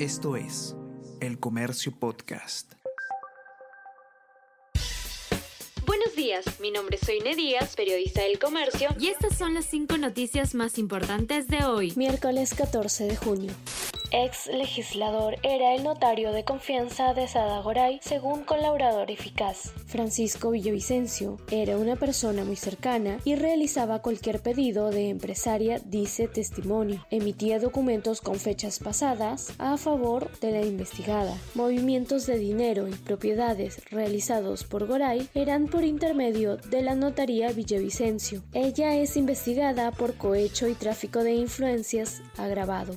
Esto es El Comercio Podcast. Buenos días, mi nombre es Soine Díaz, periodista del Comercio, y estas son las cinco noticias más importantes de hoy, miércoles 14 de junio ex legislador, era el notario de confianza de Sada Goray, según colaborador eficaz. Francisco Villavicencio era una persona muy cercana y realizaba cualquier pedido de empresaria, dice testimonio. Emitía documentos con fechas pasadas a favor de la investigada. Movimientos de dinero y propiedades realizados por Goray eran por intermedio de la notaría Villavicencio. Ella es investigada por cohecho y tráfico de influencias agravado.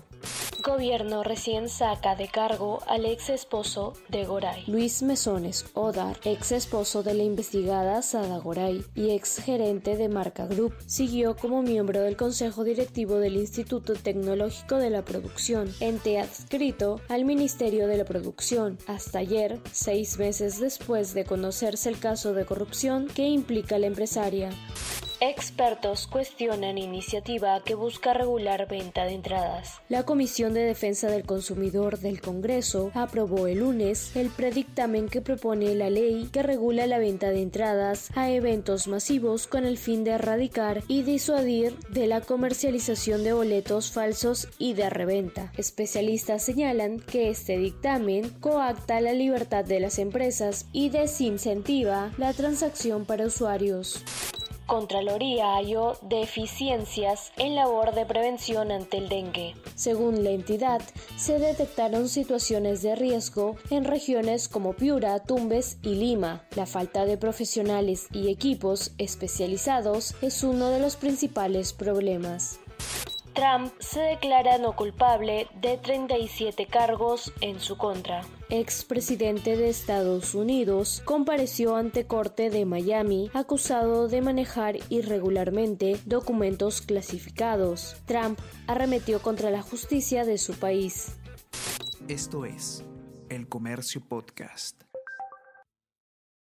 Gobierno recién saca de cargo al ex esposo de Goray. Luis Mesones Odar, ex esposo de la investigada Sada Goray y ex gerente de Marca Group, siguió como miembro del consejo directivo del Instituto Tecnológico de la Producción, ente adscrito al Ministerio de la Producción, hasta ayer, seis meses después de conocerse el caso de corrupción que implica la empresaria. Expertos cuestionan iniciativa que busca regular venta de entradas. La Comisión de Defensa del Consumidor del Congreso aprobó el lunes el predictamen que propone la ley que regula la venta de entradas a eventos masivos con el fin de erradicar y disuadir de la comercialización de boletos falsos y de reventa. Especialistas señalan que este dictamen coacta la libertad de las empresas y desincentiva la transacción para usuarios. Contraloría halló deficiencias en labor de prevención ante el dengue. Según la entidad, se detectaron situaciones de riesgo en regiones como Piura, Tumbes y Lima. La falta de profesionales y equipos especializados es uno de los principales problemas. Trump se declara no culpable de 37 cargos en su contra. Expresidente de Estados Unidos compareció ante corte de Miami acusado de manejar irregularmente documentos clasificados. Trump arremetió contra la justicia de su país. Esto es El Comercio Podcast.